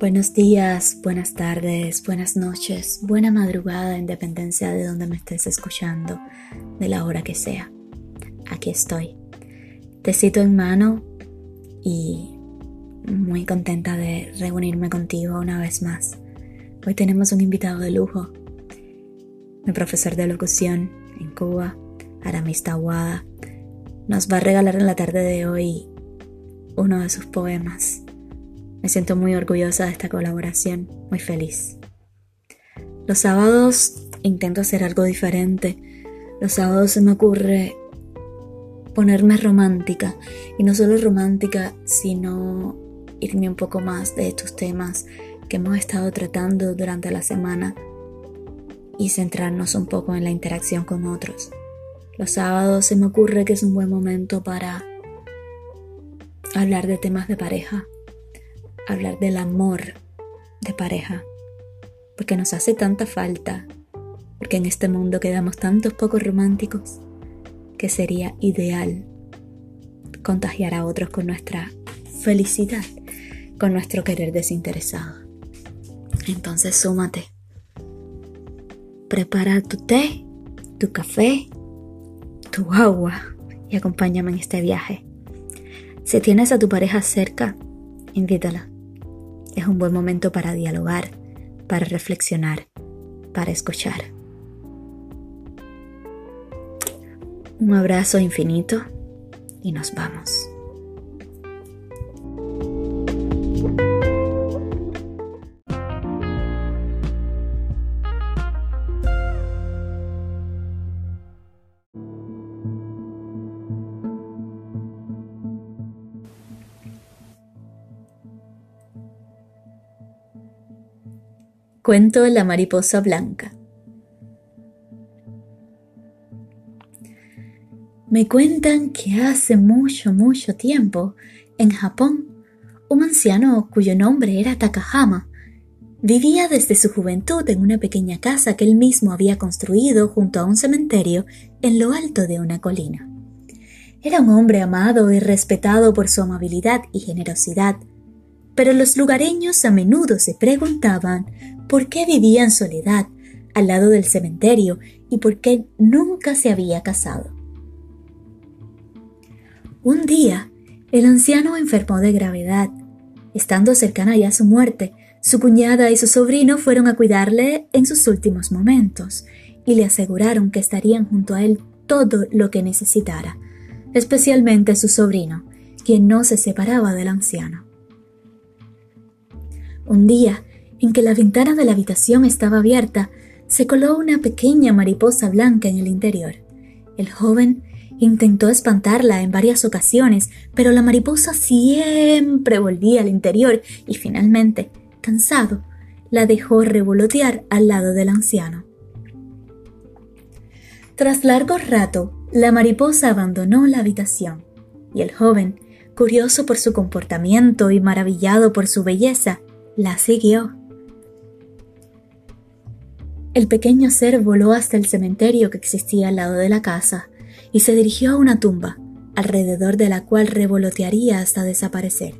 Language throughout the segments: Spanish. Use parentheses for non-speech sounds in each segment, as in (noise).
Buenos días, buenas tardes, buenas noches, buena madrugada en dependencia de donde me estés escuchando, de la hora que sea. Aquí estoy. Te cito en mano y muy contenta de reunirme contigo una vez más. Hoy tenemos un invitado de lujo, mi profesor de locución en Cuba, Aramis Tawada, nos va a regalar en la tarde de hoy uno de sus poemas me siento muy orgullosa de esta colaboración, muy feliz. Los sábados intento hacer algo diferente. Los sábados se me ocurre ponerme romántica. Y no solo romántica, sino irme un poco más de estos temas que hemos estado tratando durante la semana y centrarnos un poco en la interacción con otros. Los sábados se me ocurre que es un buen momento para hablar de temas de pareja, hablar del amor de pareja, porque nos hace tanta falta, porque en este mundo quedamos tantos pocos románticos que sería ideal contagiar a otros con nuestra felicidad, con nuestro querer desinteresado. Entonces súmate. Prepara tu té, tu café, tu agua y acompáñame en este viaje. Si tienes a tu pareja cerca, invítala es un buen momento para dialogar, para reflexionar, para escuchar. Un abrazo infinito y nos vamos. Cuento La mariposa blanca. Me cuentan que hace mucho, mucho tiempo, en Japón, un anciano cuyo nombre era Takahama vivía desde su juventud en una pequeña casa que él mismo había construido junto a un cementerio en lo alto de una colina. Era un hombre amado y respetado por su amabilidad y generosidad, pero los lugareños a menudo se preguntaban por qué vivía en soledad al lado del cementerio y por qué nunca se había casado. Un día, el anciano enfermó de gravedad. Estando cercana ya a su muerte, su cuñada y su sobrino fueron a cuidarle en sus últimos momentos y le aseguraron que estarían junto a él todo lo que necesitara, especialmente su sobrino, quien no se separaba del anciano. Un día, en que la ventana de la habitación estaba abierta, se coló una pequeña mariposa blanca en el interior. El joven intentó espantarla en varias ocasiones, pero la mariposa siempre volvía al interior y finalmente, cansado, la dejó revolotear al lado del anciano. Tras largo rato, la mariposa abandonó la habitación y el joven, curioso por su comportamiento y maravillado por su belleza, la siguió. El pequeño ser voló hasta el cementerio que existía al lado de la casa y se dirigió a una tumba, alrededor de la cual revolotearía hasta desaparecer.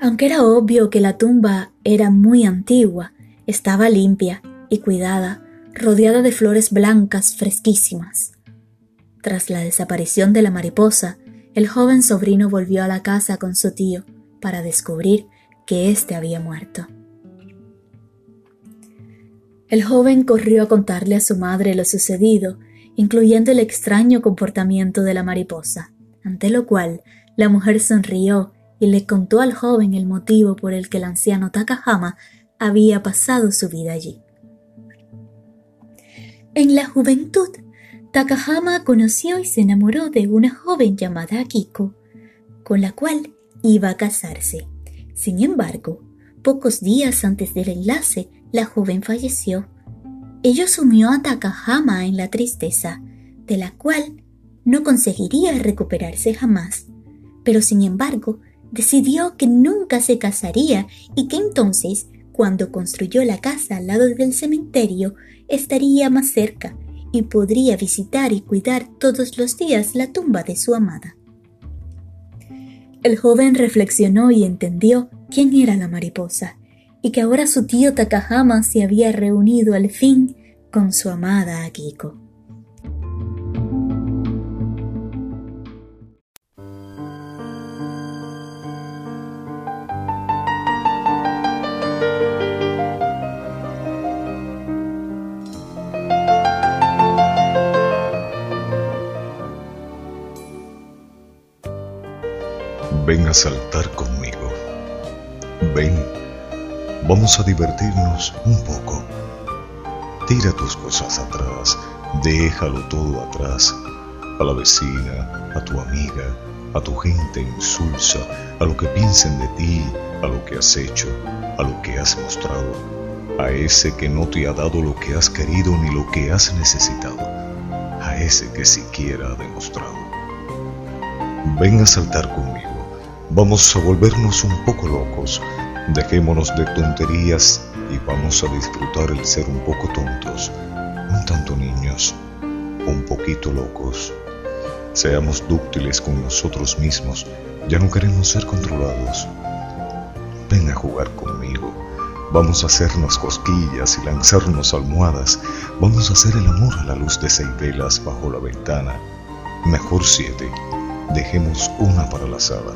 Aunque era obvio que la tumba era muy antigua, estaba limpia y cuidada, rodeada de flores blancas fresquísimas. Tras la desaparición de la mariposa, el joven sobrino volvió a la casa con su tío para descubrir que éste había muerto. El joven corrió a contarle a su madre lo sucedido, incluyendo el extraño comportamiento de la mariposa, ante lo cual la mujer sonrió y le contó al joven el motivo por el que el anciano Takahama había pasado su vida allí. En la juventud, Takahama conoció y se enamoró de una joven llamada Akiko, con la cual iba a casarse. Sin embargo, pocos días antes del enlace, la joven falleció. Ello sumió a Takahama en la tristeza, de la cual no conseguiría recuperarse jamás. Pero sin embargo, decidió que nunca se casaría y que entonces, cuando construyó la casa al lado del cementerio, estaría más cerca y podría visitar y cuidar todos los días la tumba de su amada. El joven reflexionó y entendió quién era la mariposa, y que ahora su tío Takahama se había reunido al fin con su amada Akiko. Ven a saltar conmigo. Ven, vamos a divertirnos un poco. Tira tus cosas atrás, déjalo todo atrás. A la vecina, a tu amiga, a tu gente insulsa, a lo que piensen de ti, a lo que has hecho, a lo que has mostrado, a ese que no te ha dado lo que has querido ni lo que has necesitado, a ese que siquiera ha demostrado. Ven a saltar conmigo Vamos a volvernos un poco locos, dejémonos de tonterías y vamos a disfrutar el ser un poco tontos, un tanto niños, un poquito locos. Seamos dúctiles con nosotros mismos, ya no queremos ser controlados. Ven a jugar conmigo. Vamos a hacernos cosquillas y lanzarnos almohadas. Vamos a hacer el amor a la luz de seis velas bajo la ventana. Mejor siete. Dejemos una para la sala.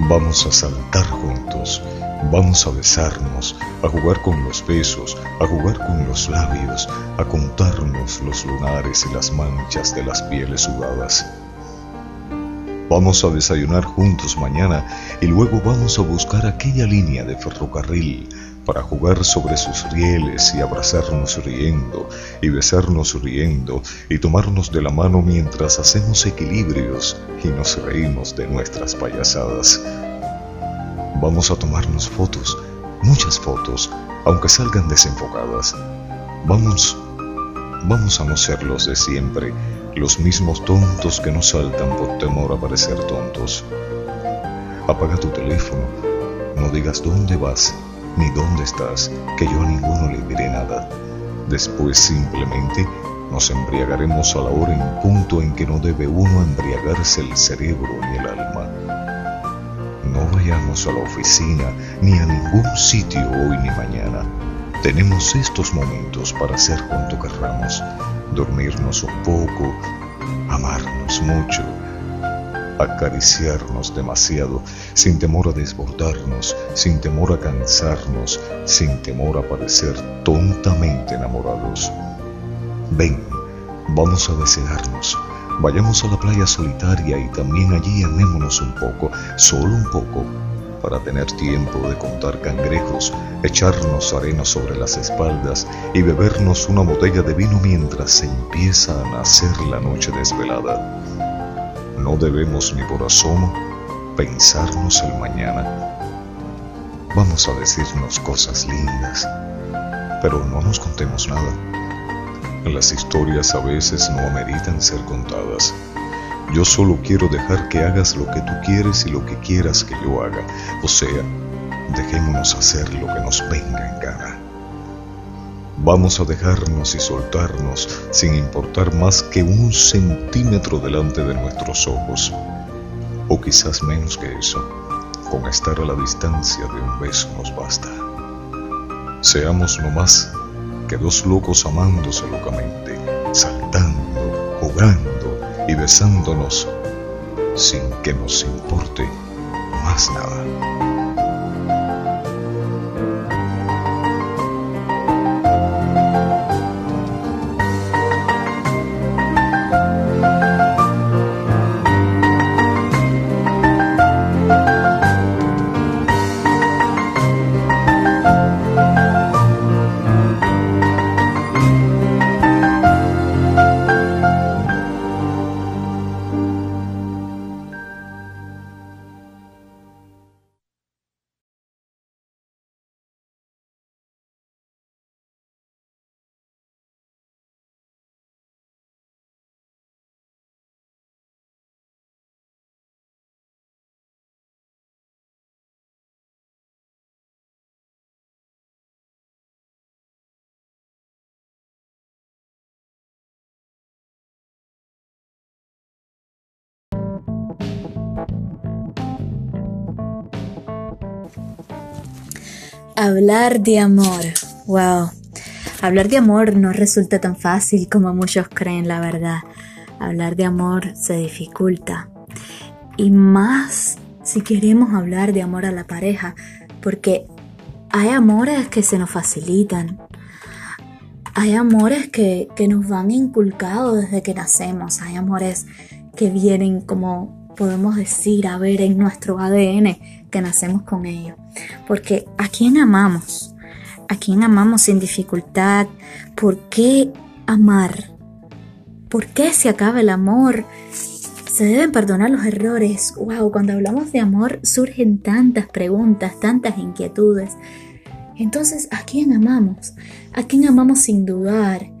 Vamos a saltar juntos, vamos a besarnos, a jugar con los besos, a jugar con los labios, a contarnos los lunares y las manchas de las pieles sudadas. Vamos a desayunar juntos mañana y luego vamos a buscar aquella línea de ferrocarril para jugar sobre sus rieles y abrazarnos riendo y besarnos riendo y tomarnos de la mano mientras hacemos equilibrios y nos reímos de nuestras payasadas. Vamos a tomarnos fotos, muchas fotos, aunque salgan desenfocadas. Vamos, vamos a no ser los de siempre, los mismos tontos que no saltan por temor a parecer tontos. Apaga tu teléfono, no digas dónde vas ni dónde estás, que yo a ninguno le diré nada. Después simplemente nos embriagaremos a la hora en punto en que no debe uno embriagarse el cerebro ni el alma. No vayamos a la oficina ni a ningún sitio hoy ni mañana. Tenemos estos momentos para hacer cuanto querramos, dormirnos un poco, amarnos mucho, acariciarnos demasiado, sin temor a desbordarnos, sin temor a cansarnos, sin temor a parecer tontamente enamorados. Ven, vamos a desearnos. Vayamos a la playa solitaria y también allí amémonos un poco, solo un poco, para tener tiempo de contar cangrejos, echarnos arena sobre las espaldas y bebernos una botella de vino mientras se empieza a nacer la noche desvelada. No debemos ni por asomo pensarnos el mañana. Vamos a decirnos cosas lindas, pero no nos contemos nada. Las historias a veces no ameritan ser contadas. Yo solo quiero dejar que hagas lo que tú quieres y lo que quieras que yo haga. O sea, dejémonos hacer lo que nos venga en gana. Vamos a dejarnos y soltarnos sin importar más que un centímetro delante de nuestros ojos, o quizás menos que eso, con estar a la distancia de un beso nos basta. Seamos no más que dos locos amándose locamente, saltando, jugando y besándonos sin que nos importe más nada. Hablar de amor. Wow. Hablar de amor no resulta tan fácil como muchos creen, la verdad. Hablar de amor se dificulta. Y más si queremos hablar de amor a la pareja, porque hay amores que se nos facilitan. Hay amores que, que nos van inculcados desde que nacemos. Hay amores que vienen como podemos decir, a ver, en nuestro ADN que nacemos con ellos. Porque ¿a quién amamos? ¿A quién amamos sin dificultad? ¿Por qué amar? ¿Por qué se acaba el amor? Se deben perdonar los errores. Wow, cuando hablamos de amor surgen tantas preguntas, tantas inquietudes. Entonces, ¿a quién amamos? ¿A quién amamos sin dudar?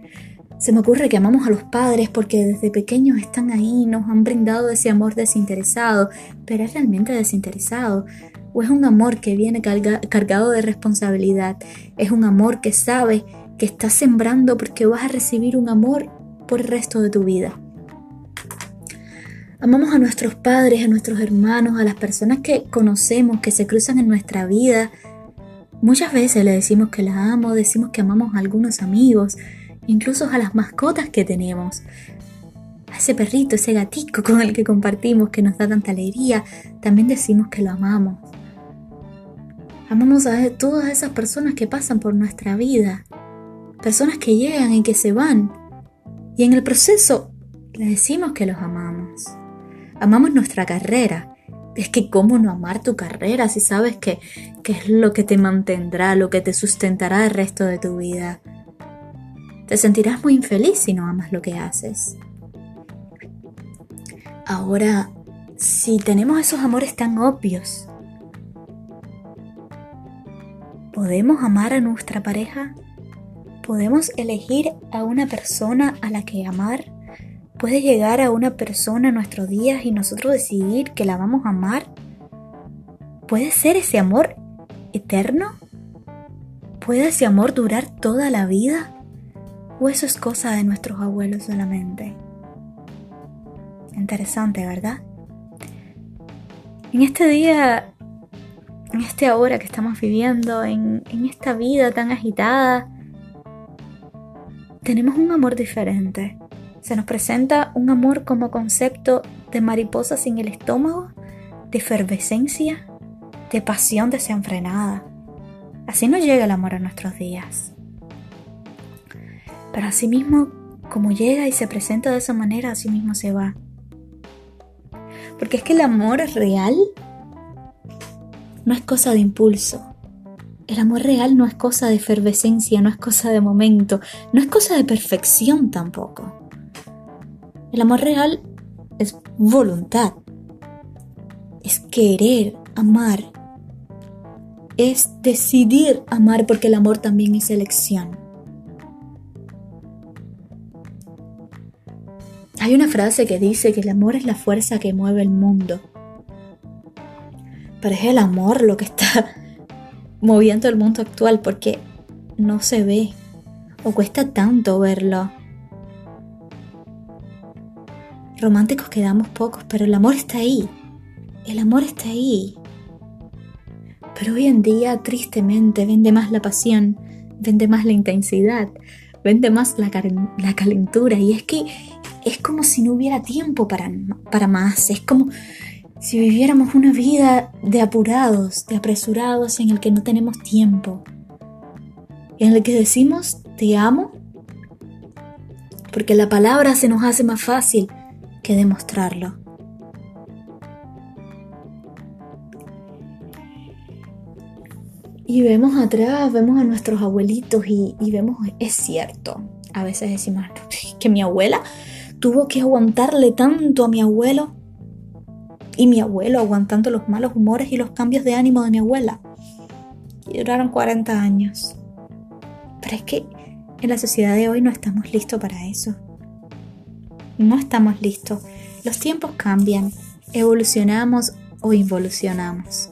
Se me ocurre que amamos a los padres porque desde pequeños están ahí, nos han brindado ese amor desinteresado, pero es realmente desinteresado. O es un amor que viene cargado de responsabilidad. Es un amor que sabe que estás sembrando porque vas a recibir un amor por el resto de tu vida. Amamos a nuestros padres, a nuestros hermanos, a las personas que conocemos, que se cruzan en nuestra vida. Muchas veces le decimos que las amo, decimos que amamos a algunos amigos, incluso a las mascotas que tenemos, a ese perrito, ese gatico con el que compartimos, que nos da tanta alegría, también decimos que lo amamos. Amamos a todas esas personas que pasan por nuestra vida, personas que llegan y que se van, y en el proceso le decimos que los amamos. Amamos nuestra carrera. Es que cómo no amar tu carrera si sabes que, que es lo que te mantendrá, lo que te sustentará el resto de tu vida. Te sentirás muy infeliz si no amas lo que haces. Ahora, si tenemos esos amores tan obvios, ¿podemos amar a nuestra pareja? ¿Podemos elegir a una persona a la que amar? ¿Puede llegar a una persona en nuestros días y nosotros decidir que la vamos a amar? ¿Puede ser ese amor eterno? ¿Puede ese amor durar toda la vida? ¿O eso es cosa de nuestros abuelos solamente? Interesante, ¿verdad? En este día, en este hora que estamos viviendo, en, en esta vida tan agitada, tenemos un amor diferente. Se nos presenta un amor como concepto de mariposa sin el estómago, de efervescencia, de pasión desenfrenada. Así no llega el amor a nuestros días. Pero asimismo, como llega y se presenta de esa manera, así mismo se va. Porque es que el amor real no es cosa de impulso. El amor real no es cosa de efervescencia, no es cosa de momento, no es cosa de perfección tampoco. El amor real es voluntad, es querer amar, es decidir amar porque el amor también es elección. Hay una frase que dice que el amor es la fuerza que mueve el mundo. Pero es el amor lo que está (laughs) moviendo el mundo actual porque no se ve o cuesta tanto verlo. Románticos quedamos pocos, pero el amor está ahí. El amor está ahí. Pero hoy en día, tristemente, vende más la pasión, vende más la intensidad, vende más la, la calentura. Y es que es como si no hubiera tiempo para, para más, es como si viviéramos una vida de apurados, de apresurados en el que no tenemos tiempo, en el que decimos te amo, porque la palabra se nos hace más fácil que demostrarlo. Y vemos atrás, vemos a nuestros abuelitos y, y vemos, es cierto, a veces decimos que mi abuela tuvo que aguantarle tanto a mi abuelo y mi abuelo aguantando los malos humores y los cambios de ánimo de mi abuela. Y duraron 40 años. Pero es que en la sociedad de hoy no estamos listos para eso. No estamos listos. Los tiempos cambian, evolucionamos o involucionamos.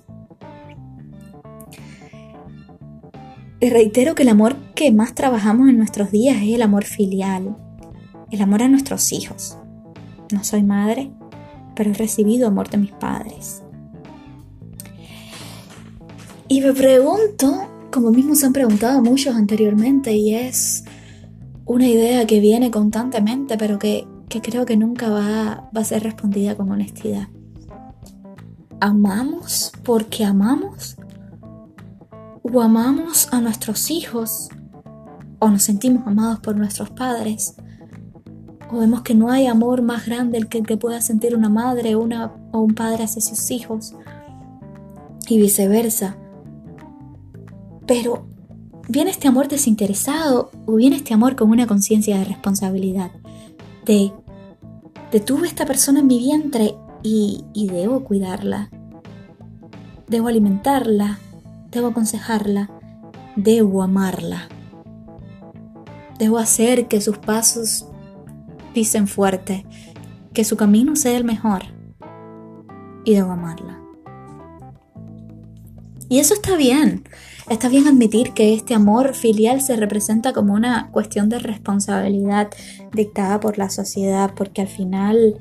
Y reitero que el amor que más trabajamos en nuestros días es el amor filial, el amor a nuestros hijos. No soy madre, pero he recibido amor de mis padres. Y me pregunto como mismo se han preguntado muchos anteriormente y es una idea que viene constantemente, pero que, creo que nunca va, va a ser respondida con honestidad. ¿Amamos porque amamos? ¿O amamos a nuestros hijos? ¿O nos sentimos amados por nuestros padres? ¿O vemos que no hay amor más grande el que, que pueda sentir una madre una, o un padre hacia sus hijos? Y viceversa. Pero ¿viene este amor desinteresado o viene este amor con una conciencia de responsabilidad? De, de tuve esta persona en mi vientre y, y debo cuidarla. Debo alimentarla, debo aconsejarla, debo amarla. Debo hacer que sus pasos pisen fuerte, que su camino sea el mejor. Y debo amarla. Y eso está bien. Está bien admitir que este amor filial se representa como una cuestión de responsabilidad dictada por la sociedad, porque al final,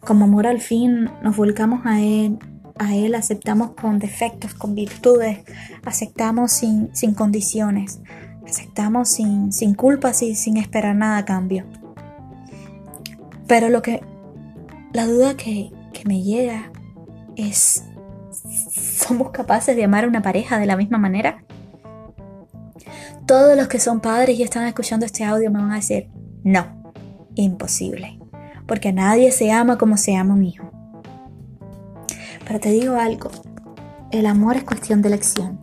como amor al fin, nos volcamos a él, a él aceptamos con defectos, con virtudes, aceptamos sin, condiciones, aceptamos sin, sin culpas y sin esperar nada a cambio. Pero lo que, la duda que, que me llega es ¿Somos capaces de amar a una pareja de la misma manera? Todos los que son padres y están escuchando este audio me van a decir, no, imposible, porque nadie se ama como se ama un hijo. Pero te digo algo, el amor es cuestión de elección.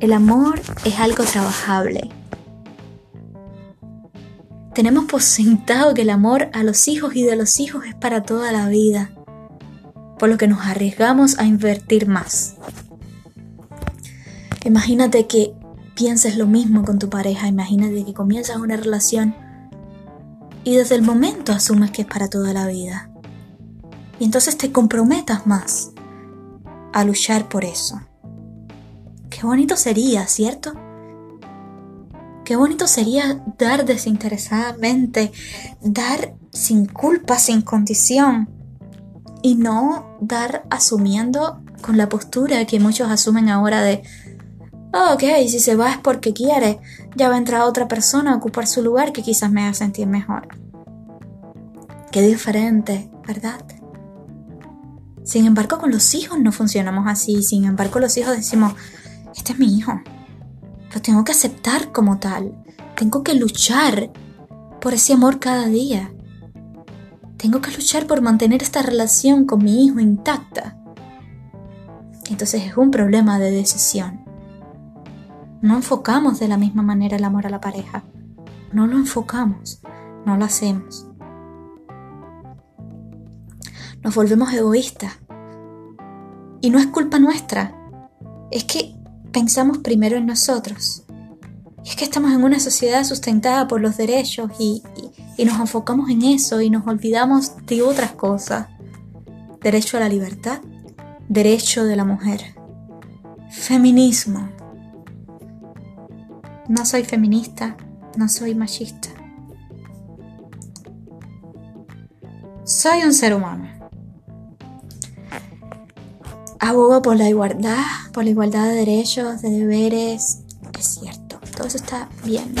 El amor es algo trabajable. Tenemos por sentado que el amor a los hijos y de los hijos es para toda la vida por lo que nos arriesgamos a invertir más. Imagínate que pienses lo mismo con tu pareja, imagínate que comienzas una relación y desde el momento asumes que es para toda la vida. Y entonces te comprometas más a luchar por eso. Qué bonito sería, ¿cierto? Qué bonito sería dar desinteresadamente, dar sin culpa, sin condición, y no dar asumiendo con la postura que muchos asumen ahora de, oh, ok, si se va es porque quiere, ya va a entrar otra persona a ocupar su lugar que quizás me haga sentir mejor. Qué diferente, ¿verdad? Sin embargo, con los hijos no funcionamos así. Sin embargo, los hijos decimos, este es mi hijo. Lo tengo que aceptar como tal. Tengo que luchar por ese amor cada día. Tengo que luchar por mantener esta relación con mi hijo intacta. Entonces es un problema de decisión. No enfocamos de la misma manera el amor a la pareja. No lo enfocamos, no lo hacemos. Nos volvemos egoístas. Y no es culpa nuestra. Es que pensamos primero en nosotros. Y es que estamos en una sociedad sustentada por los derechos y, y nos enfocamos en eso y nos olvidamos de otras cosas. Derecho a la libertad, derecho de la mujer, feminismo. No soy feminista, no soy machista. Soy un ser humano. Abogo por la igualdad, por la igualdad de derechos, de deberes. Es cierto, todo eso está bien.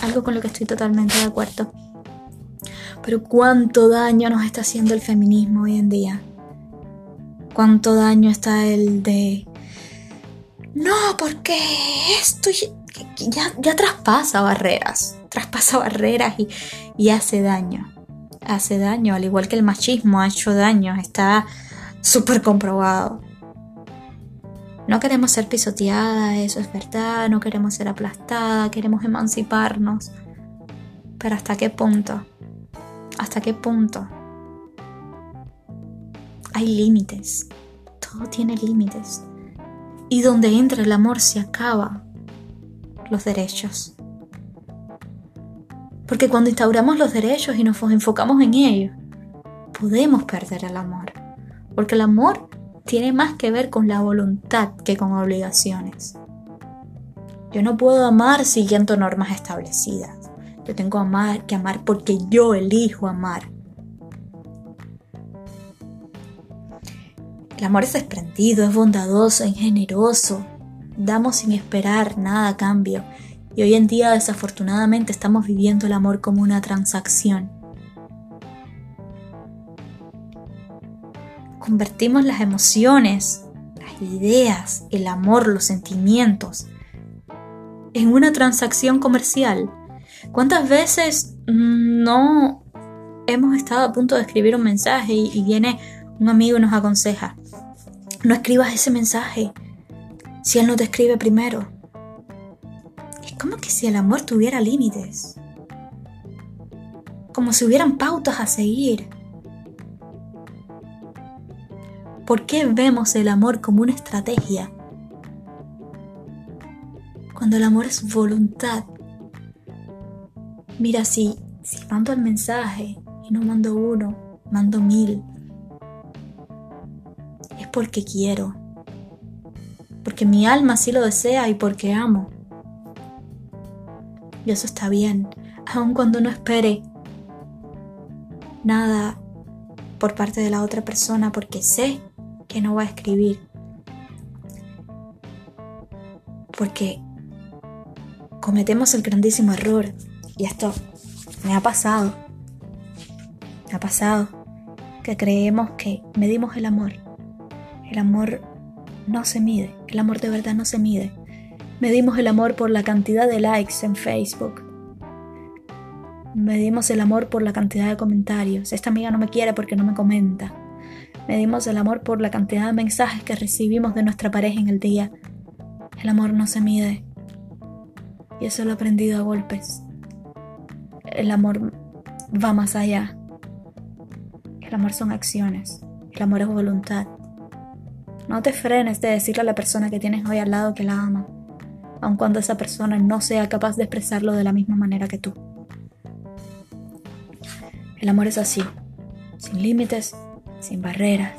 Algo con lo que estoy totalmente de acuerdo. Pero cuánto daño nos está haciendo el feminismo hoy en día. Cuánto daño está el de... No, porque esto ya, ya traspasa barreras. Traspasa barreras y, y hace daño. Hace daño, al igual que el machismo ha hecho daño. Está súper comprobado. No queremos ser pisoteadas, eso es verdad, no queremos ser aplastadas, queremos emanciparnos. Pero ¿hasta qué punto? ¿Hasta qué punto? Hay límites. Todo tiene límites. Y donde entra el amor se acaba los derechos. Porque cuando instauramos los derechos y nos enfocamos en ellos, podemos perder el amor. Porque el amor tiene más que ver con la voluntad que con obligaciones. Yo no puedo amar siguiendo normas establecidas. Yo tengo amar, que amar porque yo elijo amar. El amor es desprendido, es bondadoso, es generoso. damos sin esperar nada a cambio. Y hoy en día desafortunadamente estamos viviendo el amor como una transacción. Convertimos las emociones, las ideas, el amor, los sentimientos en una transacción comercial. ¿Cuántas veces no hemos estado a punto de escribir un mensaje y, viene un amigo y nos aconseja, no escribas ese mensaje si él no te escribe primero? Es como que si el amor tuviera límites, como si hubieran pautas a seguir. ¿Por qué vemos el amor como una estrategia? Cuando el amor es voluntad. Mira, si, si mando el mensaje y no mando uno, mando mil, es porque quiero, porque mi alma sí lo desea y porque amo. Y eso está bien, aun cuando no espere nada por parte de la otra persona, porque sé que no va a escribir. Porque cometemos el grandísimo error, y esto me ha pasado, me ha pasado, que creemos que medimos el amor. El amor no se mide, el amor de verdad no se mide. Medimos el amor por la cantidad de likes en Facebook. Medimos el amor por la cantidad de comentarios. Esta amiga no me quiere porque no me comenta. Medimos el amor por la cantidad de mensajes que recibimos de nuestra pareja en el día. El amor no se mide. Y eso lo he aprendido a golpes. El amor va más allá. El amor son acciones. El amor es voluntad. No te frenes de decirle a la persona que tienes hoy al lado que la ama, aun cuando esa persona no sea capaz de expresarlo de la misma manera que tú. El amor es así, sin límites, sin barreras.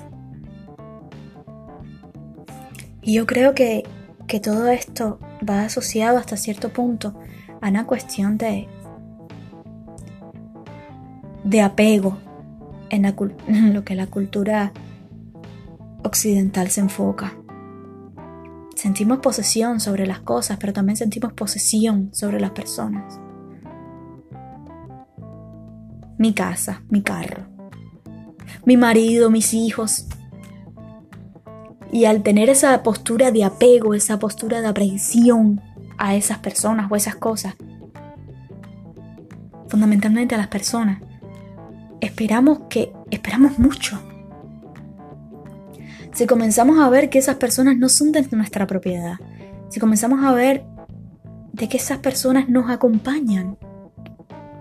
Y yo creo que, que todo esto va asociado hasta cierto punto a una cuestión de, de apego en, (laughs) en lo que la cultura occidental se enfoca. Sentimos posesión sobre las cosas, pero también sentimos posesión sobre las personas. Mi casa, mi carro, mi marido, mis hijos, y al tener esa postura de apego, esa postura de aprehensión a esas personas o esas cosas, fundamentalmente a las personas, esperamos que, esperamos mucho. Si comenzamos a ver que esas personas no son de nuestra propiedad, si comenzamos a ver de que esas personas nos acompañan,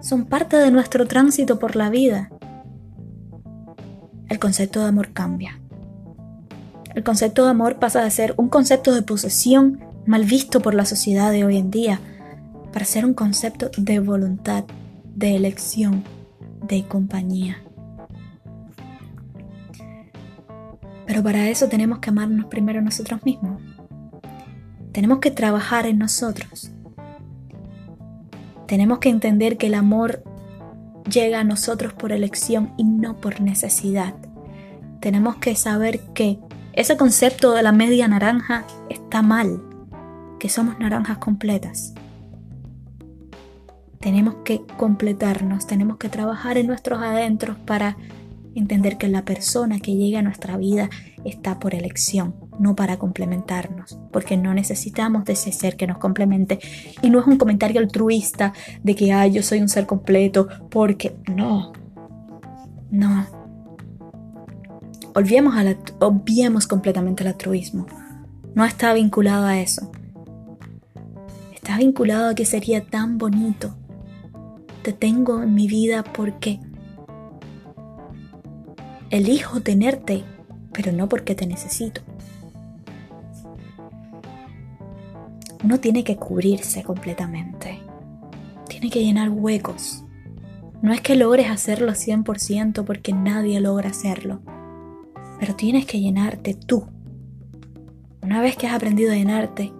son parte de nuestro tránsito por la vida, el concepto de amor cambia el concepto de amor pasa de ser un concepto de posesión mal visto por la sociedad de hoy en día para ser un concepto de voluntad, de elección, de compañía. Pero para eso tenemos que amarnos primero nosotros mismos. Tenemos que trabajar en nosotros. Tenemos que entender que el amor llega a nosotros por elección y no por necesidad. Tenemos que saber que ese concepto de la media naranja está mal, que somos naranjas completas. Tenemos que completarnos, tenemos que trabajar en nuestros adentros para entender que la persona que llega a nuestra vida está por elección, no para complementarnos, porque no necesitamos de ese ser que nos complemente. Y no es un comentario altruista de que, ay, yo soy un ser completo, porque no, no, Olvidemos, obviemos completamente el altruismo. No está vinculado a eso. Está vinculado a que sería tan bonito. Te tengo en mi vida porque elijo tenerte, pero no porque te necesito. Uno tiene que cubrirse completamente. Tiene que llenar huecos. No es que logres hacerlo 100% porque nadie logra hacerlo pero tienes que llenarte tú. Una vez que has aprendido a llenarte,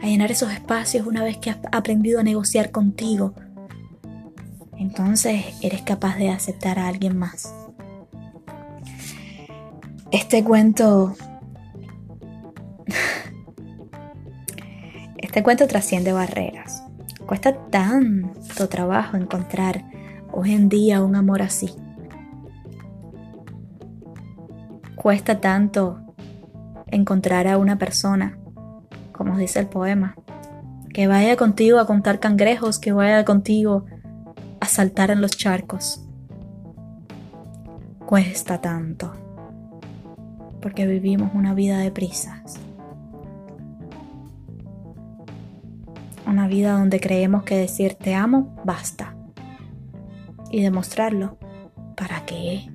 a llenar esos espacios, una vez que has aprendido a negociar contigo, entonces eres capaz de aceptar a alguien más. Este cuento Este cuento trasciende barreras. Cuesta tanto trabajo encontrar hoy en día un amor así. Cuesta tanto encontrar a una persona, como dice el poema, que vaya contigo a contar cangrejos, que vaya contigo a saltar en los charcos. Cuesta tanto, porque vivimos una vida de prisas. Una vida donde creemos que decir te amo basta. Y demostrarlo, ¿para qué?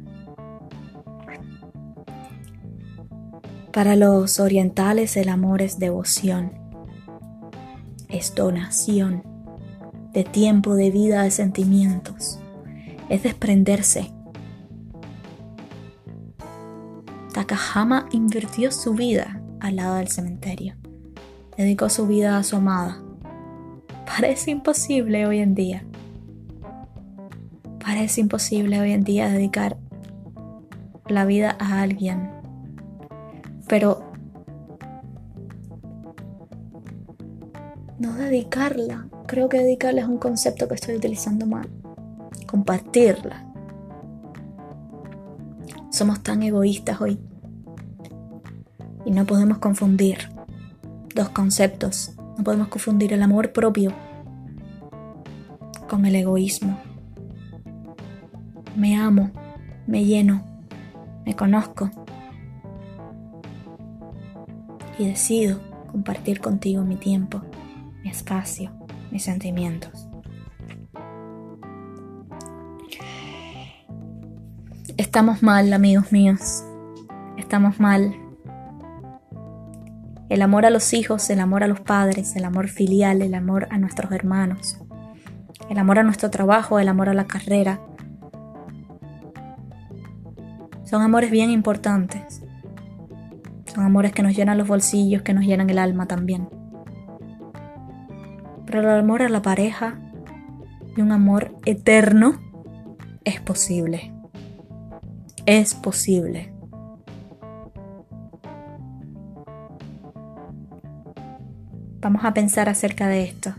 Para los orientales el amor es devoción, es donación de tiempo, de vida, de sentimientos, es desprenderse. Takahama invirtió su vida al lado del cementerio, dedicó su vida a su amada. Parece imposible hoy en día. Parece imposible hoy en día dedicar la vida a alguien pero no dedicarla. Creo que dedicarla es un concepto que estoy utilizando mal. Compartirla. Somos tan egoístas hoy. No podemos confundir dos conceptos. No podemos confundir el amor propio con el egoísmo. Me amo, me lleno, me conozco, y decido compartir contigo mi tiempo, mi espacio, mis sentimientos. Estamos mal, amigos míos. Estamos mal. El amor a los hijos, el amor a los padres, el amor filial, el amor a nuestros hermanos, el amor a nuestro trabajo, el amor a la carrera. Son amores bien importantes. Son amores que nos llenan los bolsillos, que nos llenan el alma también. Pero el amor a la pareja y un amor eterno es posible. Es posible. Vamos a pensar acerca de esto.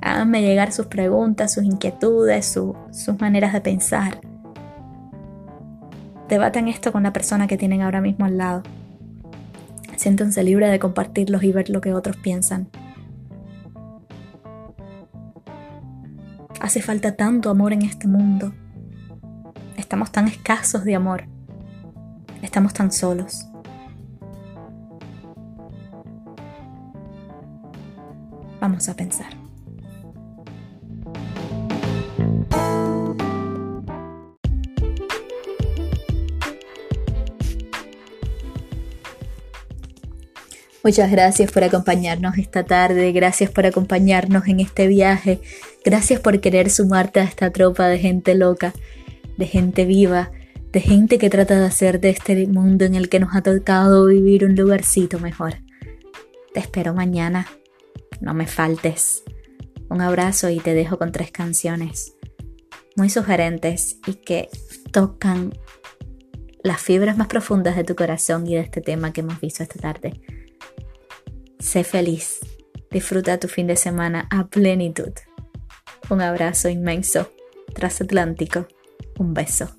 Háganme llegar sus preguntas, sus inquietudes, sus maneras de pensar. Debaten esto con la persona que tienen ahora mismo al lado. Siéntense libres de compartirlos y ver lo que otros piensan. Hace falta tanto amor en este mundo. Estamos tan escasos de amor. Estamos tan solos. Vamos a pensar. Muchas gracias por acompañarnos esta tarde, gracias por acompañarnos en este viaje, gracias por querer sumarte a esta tropa de gente loca, de gente viva, de gente que trata de hacer de este mundo en el que nos ha tocado vivir un lugarcito mejor. Te espero mañana, no me faltes. Un abrazo y te dejo con tres canciones muy sugerentes y que tocan las fibras más profundas de tu corazón y de este tema que hemos visto esta tarde. Sé feliz. Disfruta tu fin de semana a plenitud. Un abrazo inmenso, transatlántico. Un beso.